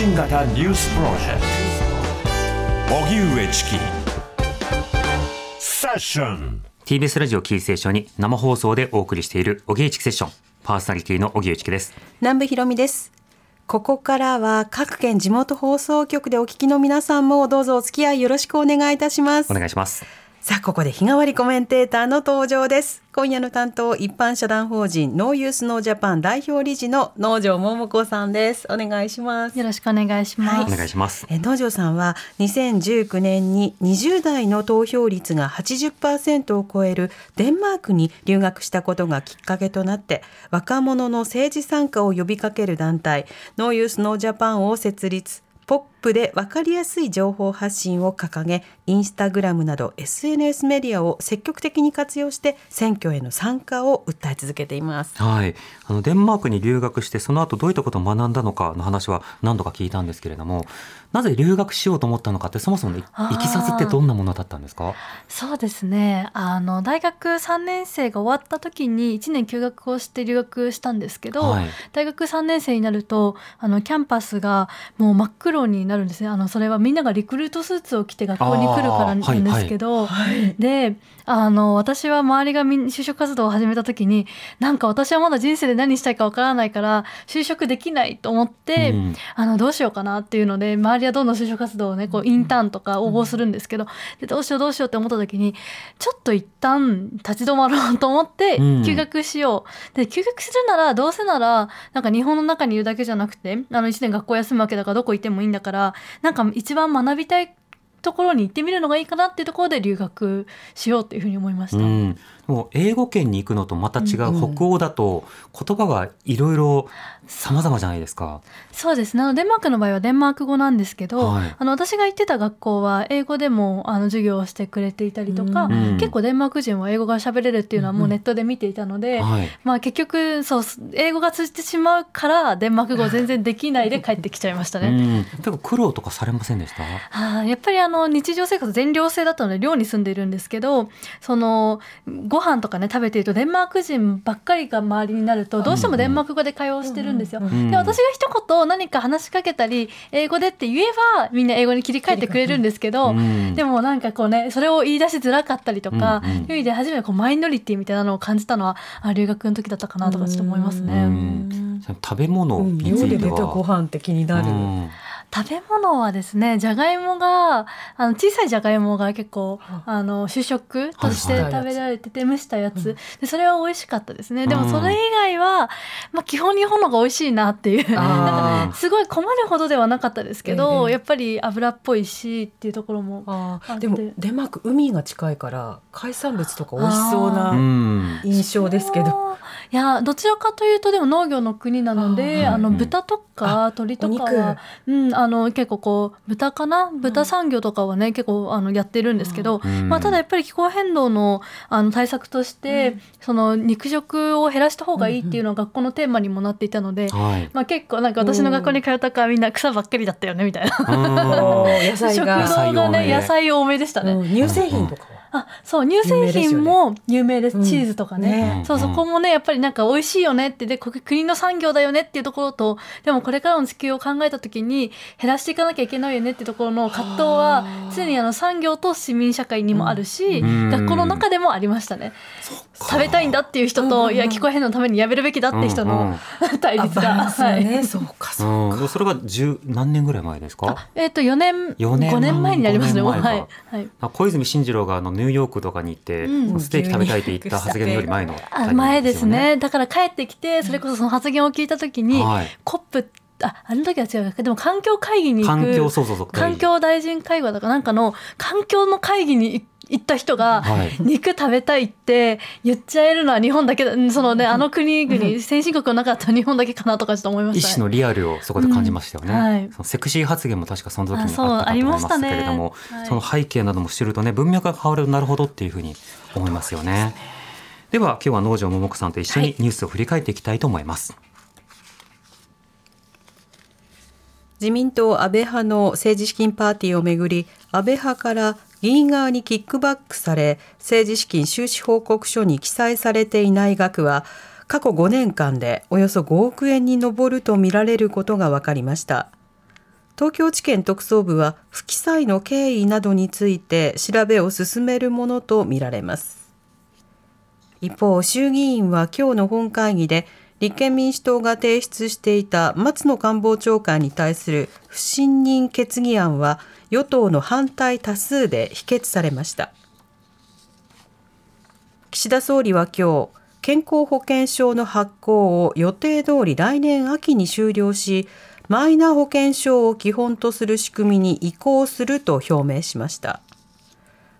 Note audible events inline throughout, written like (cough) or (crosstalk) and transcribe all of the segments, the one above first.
信型ニュースプロジェクト。荻上チキ。セッション。TBS ラジオキーステーションに生放送でお送りしている荻上チキセッション。パーソナリティの荻上チキです。南部ひろみです。ここからは各県地元放送局でお聞きの皆さんもどうぞお付き合いよろしくお願いいたします。お願いしますさあここで日替わりコメンテーターの登場です。今夜の担当一般社団法人ノーユースノージャパン代表理事の農場桃子さんです。お願いします。よろしくお願い。します。お願いします。え農場さんは2019年に20代の投票率が80%を超えるデンマークに留学したことがきっかけとなって若者の政治参加を呼びかける団体ノーユースノージャパンを設立ポップで分かりやすい情報発信を掲げインスタグラムなど SNS メディアを積極的に活用して選挙への参加を訴え続けています。はいあのデンマークに留学してその後どういったことを学んだのかの話は何度か聞いたんですけれどもなぜ留学しようと思ったのかってそもそものいきさつってどんなものだったんですか？そうですね。あの大学3年生が終わった時に1年休学をして留学したんですけど、はい。大学3年生になるとあのキャンパスがもう真っ黒になるんですね。あのそれはみんながリクルートスーツを着て学校に来るからなんですけど、であの私は周りがみん就職活動を始めた時になんか私はまだ人生で何したいかわからないから就職できないと思って、うん。あのどうしようかなっていうので周りはどんどん就職活動をねこうインターンとか応募するんですけど、でどうしようどうしようって思った時にちょっと一旦立ち止まろうと思ってうん。休学しよう、で休学するならどうせならなんか日本の中にいるだけじゃなくてあの1年学校休むわけだからどこ行ってもいいんだからなんか一番学びたいところに行ってみるのがいいかなっていうところで留学しようっていうふうに思いました。うん、もう英語圏に行くのとまた違ううんうん北欧だと言葉がいろいろ様々じゃないですか。そうですねあのデンマークの場合はデンマーク語なんですけど、はいあの私が行ってた学校は英語でもあの授業をしてくれていたりとか、うん結構デンマーク人は英語が喋れるっていうのはもうネットで見ていたので、はい。まあ結局そう英語が通じてしまうからデンマーク語全然できないで帰ってきちゃいましたね。うん、結構苦労とかされませんでした？あーやっぱりあの日常生活全寮制だったので寮に住んでいるんですけどそのご飯とかね食べているとデンマーク人ばっかりが周りになるとどうしてもデンマーク語で会話をしてるんですよ。んで私が一言何か話しかけたり英語でって言えばみんな英語に切り替えてくれるんですけど、うんでもなんかこうねそれを言い出しづらかったりとか、うんうん。いう意味で初めてこうマイノリティみたいなのを感じたのはあ留学の時だったかなとかちょっと思いますうね。ん。食べ物うん。について寮で出たごは。飯って気になる。うん食べ物はですねじゃがいもがあの小さいじゃがいもが結構あの主食として食べられてて蒸したやつ、でそれは美味しかったですね。でうん。もそれ以外は、まあ、基本日本のが美味しいなっていう。なんかすごい困るほどではなかったですけど、ええやっぱり油っぽいしっていうところもあー。あって。でもデンマーク海が近いから海産物とか美味しそうう。なん。印象ですけど。いやどちらかというとでも農業の国なのであのうん。豚とか鶏とかおは、うん、あの結構こう豚かな？豚産業とかはね結構あのやってるんですけど、うん。まあ、ただやっぱり気候変動のあの対策として、その肉食を減らした方がいいっていうのが学校のテーマにもなっていたので、はい。まあ、結構なんか私の学校に通った子はみんな草ばっかりだったよねみたいな。(laughs) 食が、堂がね野野菜多め菜多めでしたね。うん。乳製品とかは？あそう乳製品も有名ですうん。チーズとかね、ね。そうそこもねやっぱりなんか美味しいよねって。でこ国の産業だよねっていうところとでもこれからの地球を考えた時に減らしていかなきゃいけないよねっていうところの葛藤は常にあの産業と市民社会にもあるし、うん。学校の中でもありましたね食べたいんだっていう人と、いや気候変動のためにやめるべきだっていう人の、(laughs) 対あ立が、はい。ね、そうかそうう。ん、でもそれが十何年ぐらい前ですか？えっ、と4年4年。5年前になりますね。5年前か。はい、はい。あ小泉進次郎があのニューヨークとかに行って、うん。ステーキ食べたいって言った発言より前のタイミングあ前ですよね。だから帰ってきてそれこそその発言を聞いた時に、はい。コップああの時は違うでも環境会議に行く。環境そうそうそう。環境大臣会話だかなんかの環境の会議に行った人が、はい。肉食べたいって言っちゃえるのは日本だけだ。うんそのねあの国々先進国の中だったら日本だけかなとかちょっと思いました。ね一種のリアルをそこで感じましたよね、うんはい。そのセクシー発言も確かその時にあったあそうかと思いますけれども、ありましたね。はい。その背景なども知るとね文脈が変わるなるほどっていうふうに思いますよね。では今日は農場桃子さんと一緒にニュースを振り返っていきたいと思います、自民党安倍派の政治資金パーティーをめぐり安倍派から議員側にキックバックされ政治資金収支報告書に記載されていない額は過去5年間でおよそ5億円に上るとみられることが分かりました。東京地検特捜部は不記載の経緯などについて調べを進めるものとみられます。一方衆議院は今日の本会議で立憲民主党が提出していた松野官房長官に対する不信任決議案は与党の反対多数で否決されました。岸田総理は今日健康保険証の発行を予定通り来年秋に終了しマイナ保険証を基本とする仕組みに移行すると表明しました。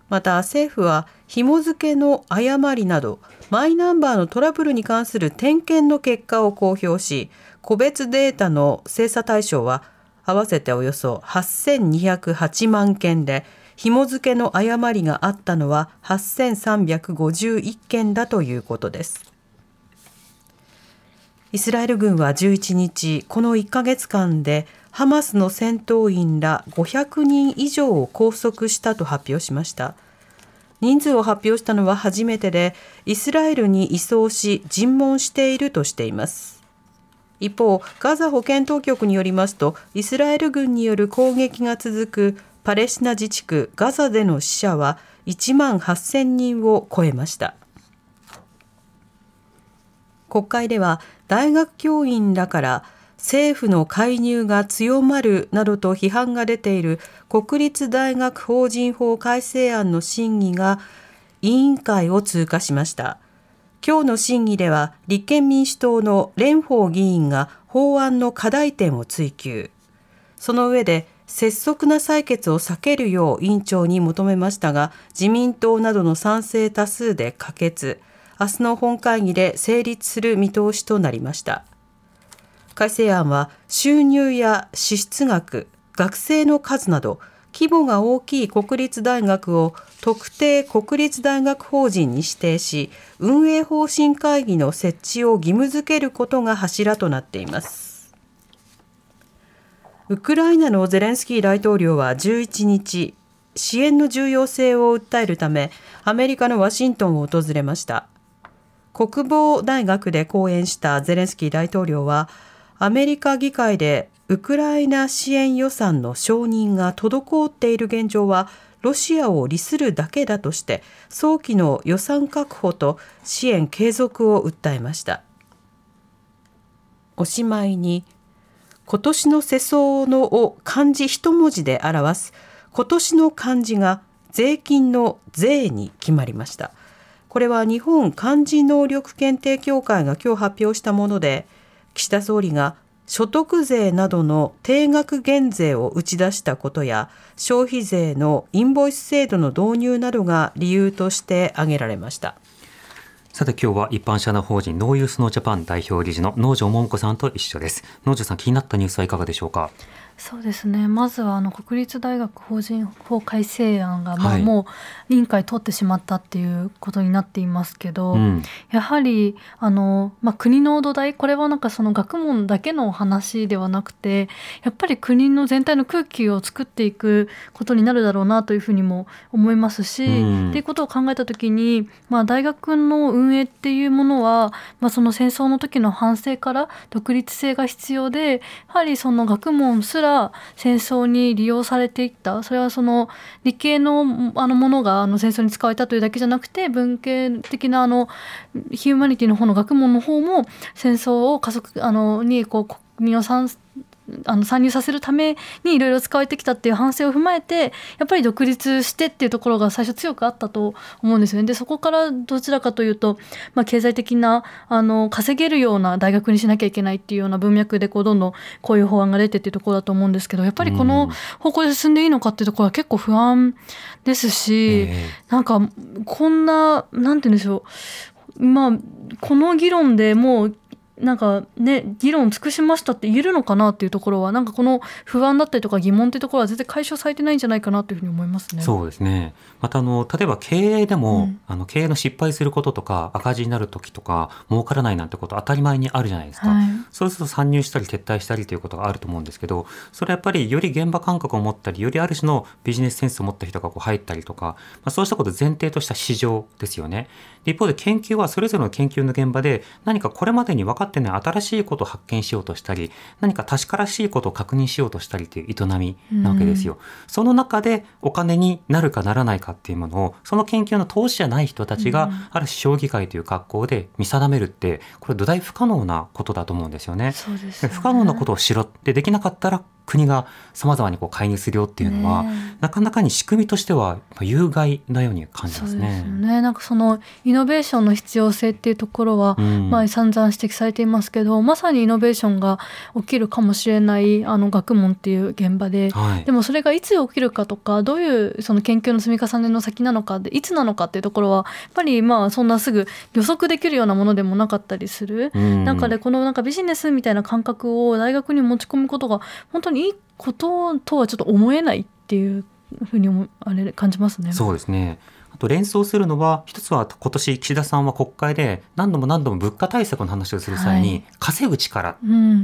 また政府は紐付けの誤りなどマイナンバーのトラブルに関する点検の結果を公表し個別データの精査対象は合わせておよそ8208万件で紐付けの誤りがあったのは8351件だということです。イスラエル軍は11日この1ヶ月間でハマスの戦闘員ら500人以上を拘束したと発表しました。人数を発表したのは初めてでイスラエルに移送し尋問しているとしています。一方ガザ保健当局によりますとイスラエル軍による攻撃が続くパレスチナ自治区ガザでの死者は1万8000人を超えました。国会では大学教員らから政府の介入が強まるなどと批判が出ている国立大学法人法改正案の審議が委員会を通過しました。今日の審議では立憲民主党の蓮舫議員が法案の課題点を追及。その上で拙速な採決を避けるよう委員長に求めましたが自民党などの賛成多数で可決。明日の本会議で成立する見通しとなりました。改正案は収入や支出額学生の数など規模が大きい国立大学を特定国立大学法人に指定し運営方針会議の設置を義務付けることが柱となっています。ウクライナのゼレンスキー大統領は11日支援の重要性を訴えるためアメリカのワシントンを訪れました。国防大学で講演したゼレンスキー大統領はアメリカ議会でウクライナ支援予算の承認が滞っている現状はロシアを利するだけだとして早期の予算確保と支援継続を訴えました。おしまいに今年の世相のを漢字一文字で表す今年の漢字が税金の税に決まりました。これは日本漢字能力検定協会が今日発表したもので岸田総理が所得税などの定額減税を打ち出したことや消費税のインボイス制度の導入などが理由として挙げられました。さて今日は一般社団法人ノーユースノージャパン代表理事の農場桃子さんと一緒です。農場さん気になったニュースはいかがでしょうか？そうですね。まずはあの国立大学法人法改正案が、まあ、もう委員会通ってしまったっていうことになっていますけど、うん、やはりあの、まあ、国の土台これはなんかその学問だけの話ではなくてやっぱり国の全体の空気を作っていくことになるだろうなというふうにも思いますし、うん、っていうことを考えた時に、まあ、大学の運営っていうものは、まあ、その戦争の時の反省から独立性が必要でやはりその学問すらら戦争に利用されていった。それはその理系のあのものがあの戦争に使われたというだけじゃなくて文系的なあのヒューマニティの方の学問の方も戦争を加速あのにこう国民を参あの参入させるためにいろいろ使われてきたっていう反省を踏まえてやっぱり独立してっていうところが最初強くあったと思うんですよね。でそこからどちらかというと、まあ、経済的なあの稼げるような大学にしなきゃいけないっていうような文脈でこうどんどんこういう法案が出てっていうところだと思うんですけどやっぱりこの方向で進んでいいのかっていうところは結構不安ですし、えー、なんかこんななんて言うんでしょう。まあこの議論でもうなんかね議論尽くしましたって言えるのかなっていうところはなんかこの不安だったりとか疑問っていうところは全然解消されてないんじゃないかなというふうに思いますね。そうですねまたあの例えば経営でも、うん、あの経営の失敗することとか赤字になる時とか儲からないなんてこと当たり前にあるじゃないですか、はい、そうすると参入したり撤退したりということがあると思うんですけどそれはやっぱりより現場感覚を持ったりよりある種のビジネスセンスを持った人がこう入ったりとか、まあ、そうしたことを前提とした市場ですよね。一方で研究はそれぞれの研究の現場で何かこれまでに分かかってね新しいことを発見しようとしたり何か確からしいことを確認しようとしたりという営みなわけですよ。うん、その中でお金になるかならないかっていうものをその研究の投資じゃない人たちが、ある種将棋界という格好で見定めるってこれ土台不可能なことだと思うんですよね。ね、不可能なことをしろってできなかったら国がさまざまにこう介入するよっていうのは、ね、なかなかに仕組みとしては有害なように感じますね。そうですよね。なんかそのイノベーションの必要性っていうところは、うん、まあ散々指摘されていますけどまさにイノベーションが起きるかもしれないあの学問っていう現場で、はい、でもそれがいつ起きるかとかどういうその研究の積み重ねの先なのかでいつなのかっていうところはやっぱりまあそんなすぐ予測できるようなものでもなかったりする、うん、中でこのなんかビジネスみたいな感覚を大学に持ち込むことが本当にいいこととはちょっと思えないっていうふうにあれ感じますね。そうですねあと連想するのは一つは今年岸田さんは国会で何度も何度も物価対策の話をする際に、稼ぐ力っ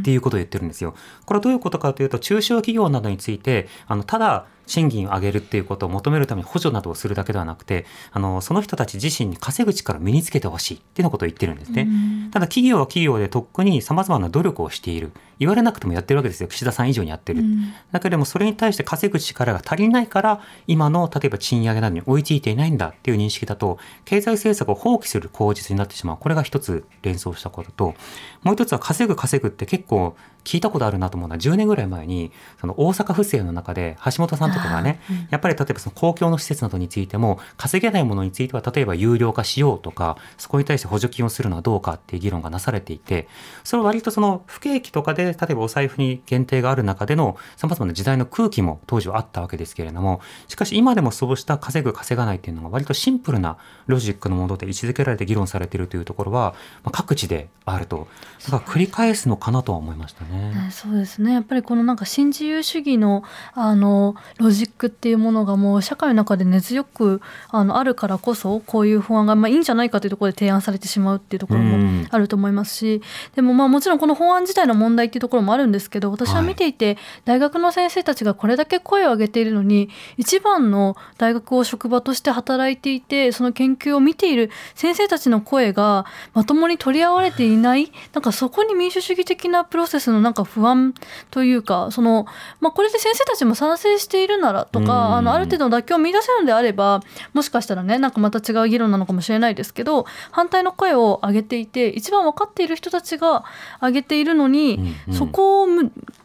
ていうことを言ってるんですよ。これはどういうことかというと中小企業などについてあのただ賃金を上げるっていうことを求めるために補助などをするだけではなくて、あの、その人たち自身に稼ぐ力を身につけてほしいっていうのことを言ってるんですね。ただ企業は企業でとっくに様々な努力をしている。言われなくてもやってるわけですよ。岸田さん以上にやってる。だけどもそれに対して稼ぐ力が足りないから、今の例えば賃上げなどに追いついていないんだっていう認識だと、経済政策を放棄する口実になってしまう。これが一つ連想したことと、もう一つは稼ぐ稼ぐって結構聞いたことあるなと思うのは10年ぐらい前にその大阪府政の中で橋本さんとかがね、うん、やっぱり例えばその公共の施設などについても稼げないものについては例えば有料化しようとかそこに対して補助金をするのはどうかっていう議論がなされていてそれは割とその不景気とかで例えばお財布に限定がある中でのさまざまな時代の空気も当時はあったわけですけれどもしかし今でもそうした稼ぐ稼がないっていうのが割とシンプルなロジックのもので位置づけられて議論されているというところは、まあ、各地であると。だから繰り返すのかなとは思いましたね。ねそうですね。やっぱりこのなんか新自由主義のあのロジックっていうものがもう社会の中で根強くあのあるからこそこういう法案がまあいいんじゃないかというところで提案されてしまうっていうところもあると思いますし、でもまあもちろんこの法案自体の問題っていうところもあるんですけど私は見ていて、大学の先生たちがこれだけ声を上げているのに一番の大学を職場として働いていてその研究を見ている先生たちの声がまともに取り合われていないなんかそこに民主主義的なプロセスのなんか不安というかその、まあ、これで先生たちも賛成しているならとかあのある程度の妥協を見出せるのであればもしかしたらねなんかまた違う議論なのかもしれないですけど反対の声を上げていて一番分かっている人たちが上げているのに、うんうん、そこを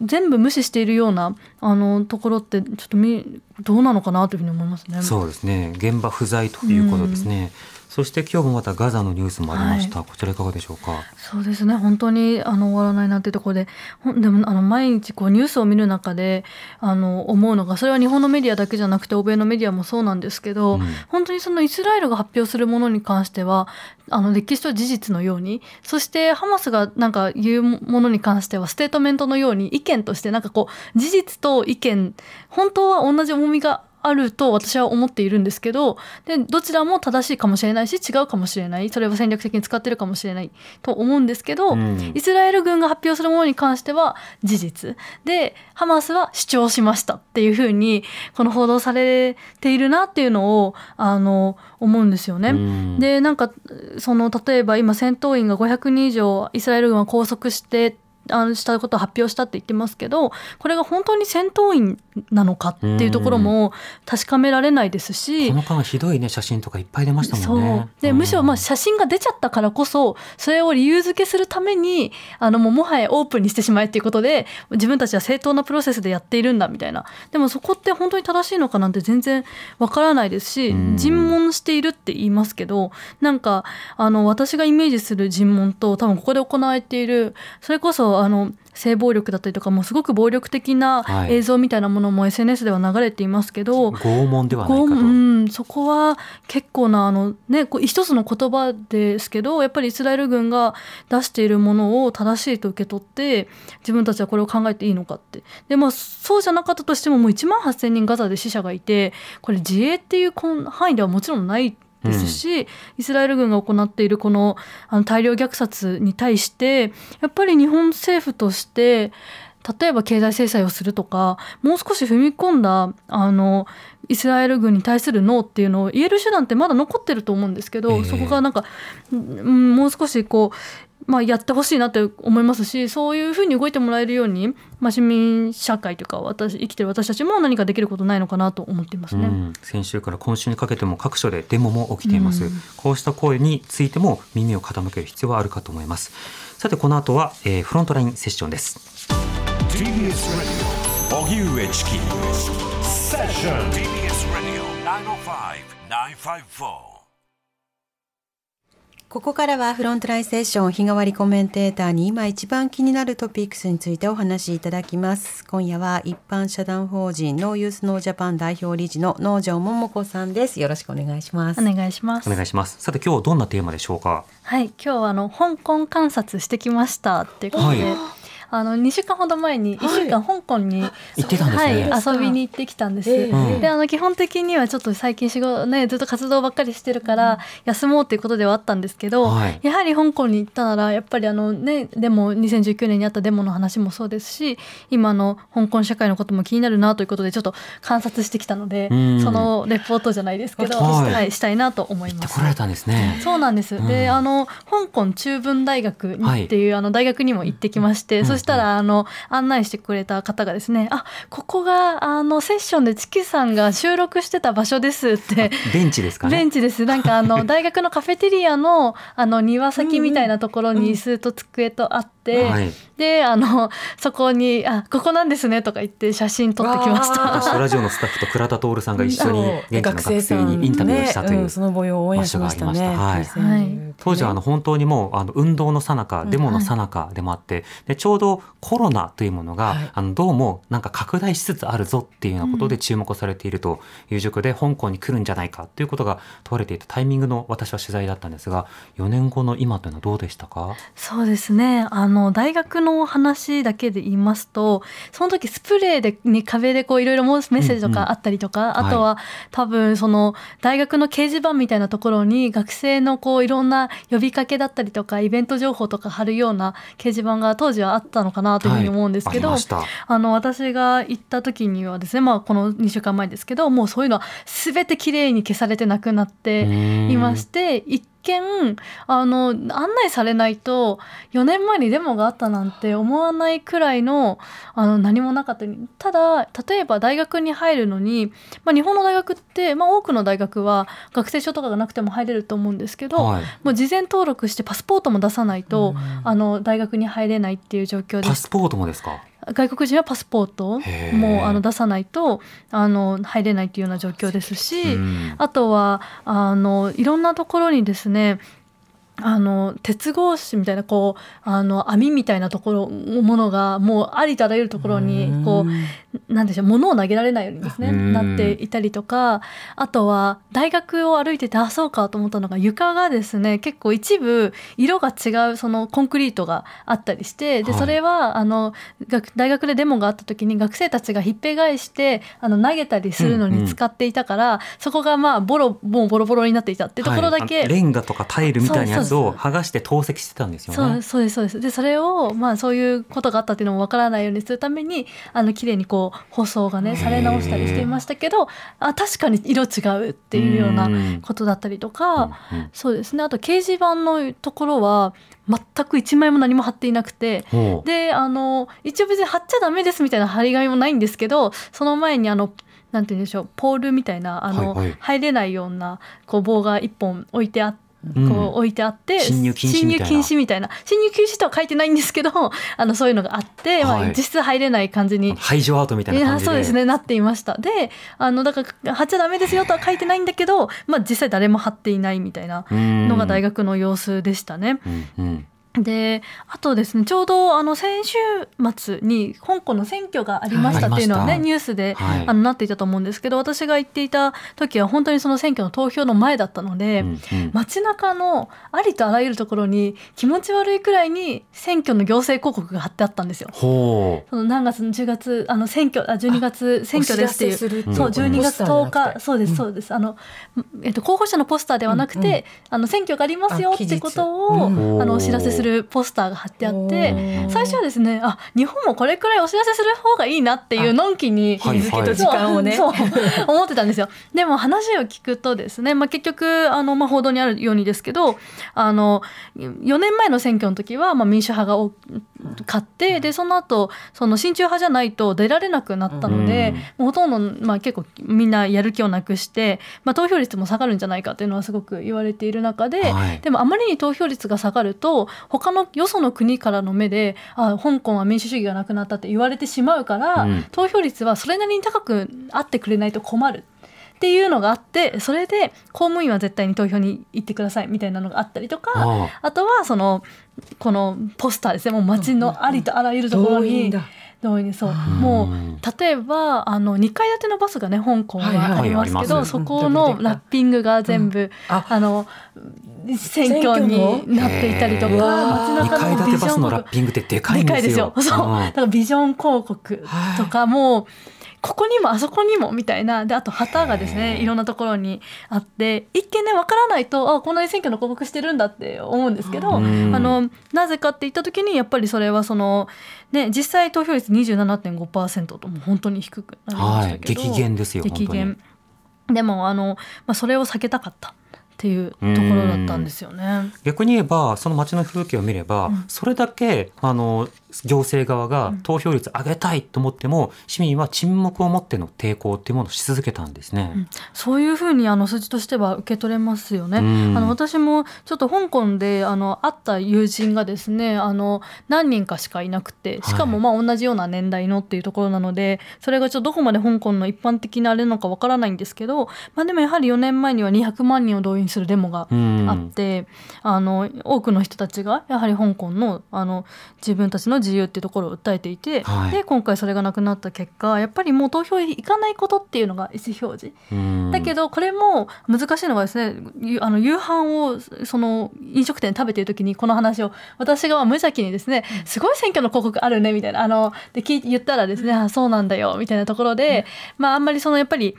全部無視しているようなあのところってちょっとみどうなのかなというふうに思いますね。そうですね現場不在ということですね。うんそして今日もまたガザのニュースもありました、はい、こちらいかがでしょうか？そうですね。本当にあの終わらないなっていうところででもあの毎日こうニュースを見る中であの思うのがそれは日本のメディアだけじゃなくて欧米のメディアもそうなんですけど、うん、本当にそのイスラエルが発表するものに関してはあの歴史と事実のようにそしてハマスがなんか言うものに関してはステートメントのように意見としてなんかこう事実と意見本当は同じ重みがあると私は思っているんですけどでどちらも正しいかもしれないし違うかもしれない。それは戦略的に使ってるかもしれないと思うんですけど、うん、イスラエル軍が発表するものに関しては事実。でハマスは主張しましたっていうふうにこの報道されているなっていうのをあの思うんですよね。うん、でなんかその例えば今戦闘員が500人以上イスラエル軍は拘束してあのしたことを発表したって言ってますけどこれが本当に戦闘員なのかっていうところも確かめられないですしこの間ひどいね写真とかいっぱい出ましたもんね。でむしろまあ写真が出ちゃったからこそそれを理由付けするためにあのもうもはやオープンにしてしまえっていうことで自分たちは正当なプロセスでやっているんだみたいな。でもそこって本当に正しいのかなんて全然わからないですし尋問しているって言いますけどなんかあの私がイメージする尋問と多分ここで行われているそれこそあの性暴力だったりとかもすごく暴力的な映像みたいなものも SNS では流れていますけど、はい、拷問ではないかと、うん、そこは結構なあの、ね、一つの言葉ですけどやっぱりイスラエル軍が出しているものを正しいと受け取って自分たちはこれを考えていいのかって。で、まあ、そうじゃなかったとしてももう1万8,000人ガザで死者がいてこれ自衛っていう範囲ではもちろんないですし、うん、イスラエル軍が行っているこのあの大量虐殺に対してやっぱり日本政府として例えば経済制裁をするとかもう少し踏み込んだあのイスラエル軍に対するノーっていうのを言える手段ってまだ残ってると思うんですけど、えー、そこがなんか、うん、もう少しこうまあ、やってほしいなって思いますしそういうふうに動いてもらえるように、まあ、市民社会というか私生きてる私たちも何かできることないのかなと思っていますね、うん、先週から今週にかけても各所でデモも起きています、うん、こうした声についても耳を傾ける必要はあるかと思います。さてこの後は、えー、フロントラインセッションです。TBS 荻上チキセッション TBS 905-954ここからはフロントラインセッション日替わりコメンテーターに今一番気になるトピックスについてお話しいただきます。今夜は一般社団法人ノーユースノージャパン代表理事の農場桃子さんです。よろしくお願いします。お願いします。お願いします。さて今日どんなテーマでしょうか？はい、今日はあの香港観察してきましたっていうことで。はいあの2週間ほど前に1週間香港に、はい、行ってたんですね、はい、遊びに行ってきたんです、えー、であの基本的にはちょっと最近仕事ねずっと活動ばっかりしてるから休もうっていうことではあったんですけど、はい、やはり香港に行ったならやっぱりあのねでも2019年にあったデモの話もそうですし今の香港社会のことも気になるなということでちょっと観察してきたのでそのレポートじゃないですけど、はい、したいなと思います。来られたんですね。そうなんです。であの香港中文大学にっていう、あの大学にも行ってきまして、そしたらあの案内してくれた方がですねあここがあのセッションでチキさんが収録してた場所ですって。ベンチですかね？ベンチです。なんかあの (laughs) 大学のカフェテリアのあの庭先みたいなところに椅子と机とあって、はい、であのそこにあここなんですねとか言って写真撮ってきました。ラジオのスタッフと倉田徹さんが一緒に現地の学生にインタビューをしたという、ねうん、その模様を応援しましたね、はい、当時はあの本当にもうあの運動の最中デモの最中でもあって、でちょうどコロナというものが、はい、あのどうもなんか拡大しつつあるぞっていうようなことで注目されているという塾で香港に来るんじゃないかということが問われていたタイミングの私は取材だったんですが4年後の今というのはどうでしたか？そうですね。あの大学の話だけで言いますとその時スプレーでに壁でこういろいろメッセージとかあったりとか、うんうん、あとは、はい、多分その大学の掲示板みたいなところに学生のこういろんな呼びかけだったりとかイベント情報とか貼るような掲示板が当時はあったのかなというふうに思うんですけど、はい、ああの私が行った時にはですね、まあ、この2週間前ですけどもうそういうのは全てきれいに消されてなくなっていまして一見あの案内されないと4年前にデモがあったなんて思わないくらいのあの何もなかった。ただ例えば大学に入るのに、まあ、日本の大学って、まあ、多くの大学は学生証とかがなくても入れると思うんですけど、はい、もう事前登録してパスポートも出さないとあの大学に入れないっていう状況です。パスポートもですか？外国人はパスポートもあの出さないとあの入れないというような状況ですし、あとはあのいろんなところにですねあの鉄格子みたいなこうあの網みたいなところものがもうありとあらゆるところにこうなんでしょう物を投げられないようにですねなっていたりとかあとは大学を歩いててあそうかと思ったのが床がですね結構一部色が違うそのコンクリートがあったりしてでそれはあの大学でデモがあった時に学生たちがひっぺ返してあの投げたりするのに使っていたから、そこがまあボロもうボロボロになっていたってところだけ、はい、レンガとかタイルみたいなやつを剥がして透析してたんですよね。そうですそうです。でそれをまあそういうことがあったっていうのもわからないようにするためにあの綺麗にこう舗装がねされ直したりしていましたけどあ確かに色違うっていうようなことだったりとか、そうですね。あと掲示板のところは全く一枚も何も貼っていなくてであの一応別に貼っちゃダメですみたいな貼り紙もないんですけどその前にあのなんて言うんでしょうポールみたいなあの、はいはい、入れないようなこう棒が一本置いてあって。こう置いてあって、侵入禁止みたいな。侵入禁止とは書いてないんですけど (laughs) あのそういうのがあって、まあ、実質入れない感じに排除アウトみたいな感じで。そうですねなっていました。であのだから貼っちゃダメですよとは書いてないんだけど、まあ、実際誰も貼っていないみたいなのが大学の様子でしたね。うんうんであとですねちょうどあの先週末に香港の選挙がありましたっていうのはね、はい、ニュースで、はい、あのなっていたと思うんですけど私が行っていた時は本当にその選挙の投票の前だったので、うんうん、街中のありとあらゆるところに気持ち悪いくらいに選挙の行政広告が貼ってあったんですよ。その何月の10月あの選挙あ12月選挙ですっていうそう12月10日そうですそうです、あのえっと候補者のポスターではなくて、うん。うん、あの選挙がありますよってことをあのお知らせするするポスターが貼ってあって最初はですねあ日本もこれくらいお知らせする方がいいなっていうのんきに日付と時間をね (laughs) 思ってたんですよ。でも話を聞くとですね、まあ、結局あの、まあ、報道にあるようにですけどあの4年前の選挙の時は、まあ、民主派が勝ってでその後その親中派じゃないと出られなくなったので、うん、ほとんど、まあ、結構みんなやる気をなくして、まあ、投票率も下がるんじゃないかっていうのはすごく言われている中で、はい、でもあまりに投票率が下がると他のよその国からの目であ香港は民主主義がなくなったって言われてしまうから、うん、投票率はそれなりに高くあってくれないと困る。っていうのがあってそれで公務員は絶対に投票に行ってくださいみたいなのがあったりとかあとはそのこのポスターですね。もう街のありとあらゆるところに。動員そう。もう例えばあの2階建てのバスがね香港はありますけど、そこのラッピングが全部、あ。の選挙になっていたりとか街中のビジョンラッピングってでかいんですよ。そう。だからビジョン広告とかも、ここにもあそこにもみたいな。であと旗がですねいろんなところにあって一見ねわからないとあこんなに選挙の広告してるんだって思うんですけどあのなぜかって言った時にやっぱりそれはその、ね、実際投票率27.5%とも本当に低くなりましたけど、はい、激減ですよ激減。でもあの、まあ、それを避けたかった。っていうところだったんですよね。逆に言えばその街の風景を見れば、うん、それだけあの行政側が投票率上げたいと思っても、市民は沈黙を持っての抵抗っていうものをし続けたんですね。うん、そういうふうにあの数字としては受け取れますよね。あの私もちょっと香港であの会った友人がですねあの何人かしかいなくてしかもまあ同じような年代のっていうところなので、はい、それがちょっとどこまで香港の一般的なあれなのかわからないんですけど、まあ、でもやはり4年前には200万人を動員するデモがあって、あの多くの人たちがやはり香港のあの自分たちの自由っていうところを訴えていて、はい、で今回それがなくなった結果やっぱりもう投票に行かないことっていうのが意思表示。だけどこれも難しいのがですねあの夕飯をその飲食店で食べてる時にこの話を私が無邪気にですねすごい選挙の広告あるねみたいなあので聞言ったらですねあそうなんだよみたいなところで、まああんまりそのやっぱり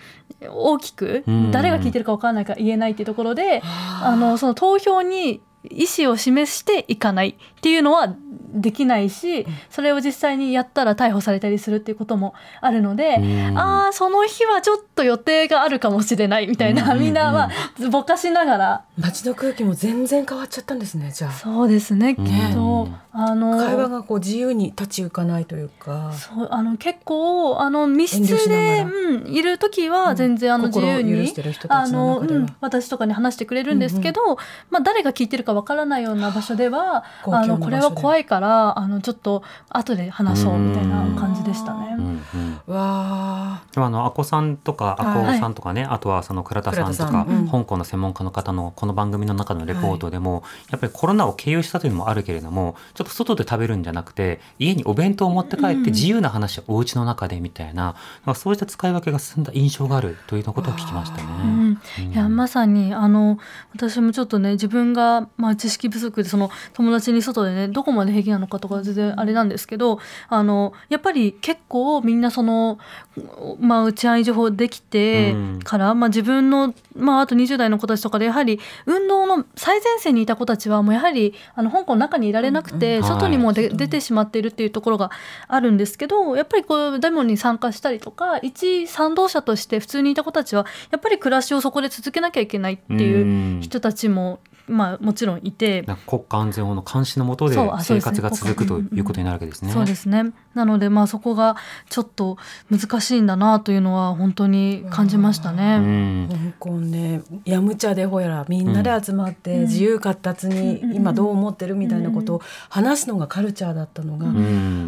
大きく誰が聞いてるか分からないから言えないっていうところであのその投票に意思を示していかないっていうのはできないしそれを実際にやったら逮捕されたりするっていうこともあるので、ああその日はちょっと予定があるかもしれないみたいな、みんなはぼかしながら。街の空気も全然変わっちゃったんですねじゃあ。そうですねきっと、あの会話がこう自由に立ち行かないというか。そうあの結構あの密室で、うん、いる時は全然あの自由に、あの、うん、私とかに話してくれるんですけど、うんうん、まあ、誰が聞いてるかわからないような場所ではあのこれは怖いからあのちょっと後で話そうみたいな感じでしたね。うんうん、わあの阿古さんとか阿古さんとかね、はい、あとはその倉田さんとか、うん、香港の専門家の方のこの番組の中のレポートでも、はい、やっぱりコロナを経由したというのもあるけれどもちょっと外で食べるんじゃなくて家にお弁当を持って帰って自由な話をお家の中でみたいな、うん、そうした使い分けが進んだ印象があるということを聞きましたね。うん、いやまさにあの私もちょっとね自分が、まあ、知識不足でその友達に外でねどこまで平気なのかとか全然あれなんですけどあのやっぱり結構みんなその、まあ、打ち合い情報できてから、うん、まあ、自分の、まあ、あと20代の子たちとかでやはり運動の最前線にいた子たちはもうやはりあの香港の中にいられなくて、うん。うん、外にもで、はい、出てしまっているっていうところがあるんですけどやっぱりこうデモに参加したりとか一賛同者として普通にいた子たちはやっぱり暮らしをそこで続けなきゃいけないっていう人たちもまあ、もちろんいて。国家安全法の監視のもとで生活が続くということになるわけですね。そうですねなので、まあ、そこがちょっと難しいんだなというのは本当に感じましたね。香港ねやむちゃでほやらみんなで集まって自由闊達に今どう思ってるみたいなことを話すのがカルチャーだったのが、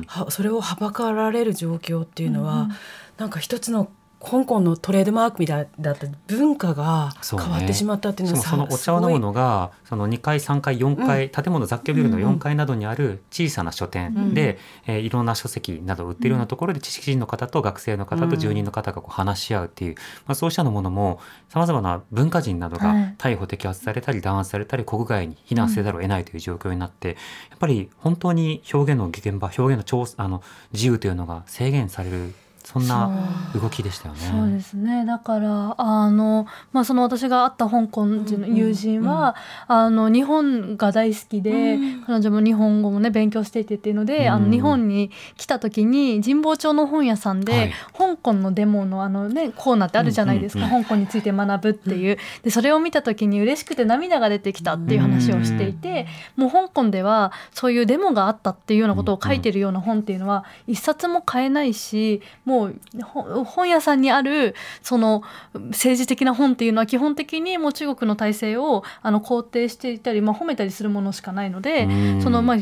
はそれをはばかられる状況っていうのは、なんか一つの香港のトレードマークみたいだった文化が変わってしまったっていうのは、ね、そのお茶を飲むのがその2階3階4階、うん、建物雑居ビルの4階などにある小さな書店で、うん、えー、いろんな書籍などを売っているようなところで知識人の方と学生の方と住人の方がこう話し合うっていう、まあ、そうしたのものもさまざまな文化人などが逮捕摘発されたり弾圧されたり国外に避難せざるを得ないという状況になって、やっぱり本当に表現の現場表現の調あの自由というのが制限されるそんな動きでしたよね。そうですね。だからあの、まあ、その私が会った香港人の友人は、うんうん、あの日本が大好きで、うん、彼女も日本語もね勉強していてっていうので、うん、あの日本に来た時に神保町の本屋さんで、はい、香港のデモのあの、ね、コーナーってあるじゃないですか、うんうんうん、香港について学ぶっていう。でそれを見た時に嬉しくて涙が出てきたっていう話をしていて、もう香港ではそういうデモがあったっていうようなことを書いてるような本っていうのは一冊も買えないしもう本屋さんにあるその政治的な本っていうのは基本的にもう中国の体制をあの肯定していたり、まあ、褒めたりするものしかないのでその、まあ、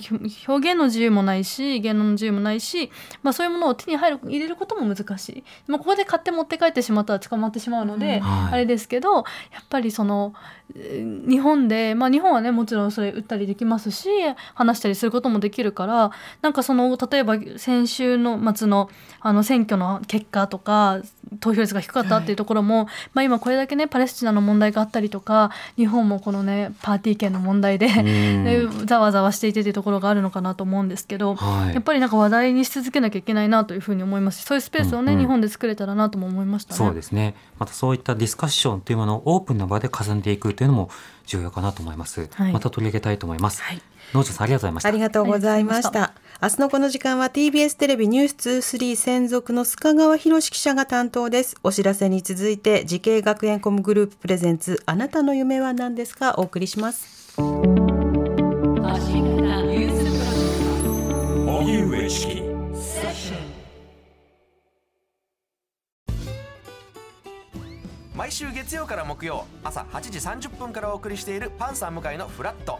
表現の自由もないし言論の自由もないし、まあ、そういうものを手に入る入れることも難しい、まあ、ここで買って持って帰ってしまったら捕まってしまうので、あれですけどやっぱりその日本で、まあ、日本はねもちろんそれ売ったりできますし話したりすることもできるからなんかその例えば先週の末のあの選挙の結果とか投票率が低かったっていうところも、はい、まあ、今これだけねパレスチナの問題があったりとか日本もこのねパーティー券の問題でで (laughs) ざわざわしていてというところがあるのかなと思うんですけど、はい、やっぱりなんか話題にし続けなきゃいけないなというふうに思いますしそういうスペースをね、うんうん、日本で作れたらなとも思いましたね。そうですねまたそういったディスカッションというものをオープンな場で重ねていくというのも重要かなと思います。はい、また取り上げたいと思います。はい能條さんありがとうございました。ありがとうございました。明日のこの時間は TBS テレビニュース23専属の須賀川拓記者が担当です。お知らせに続いて、慈恵学園コムグループプレゼンツ、あなたの夢は何ですか？お送りします。毎週月曜から木曜朝8時30分からお送りしているパンサー向井のフラット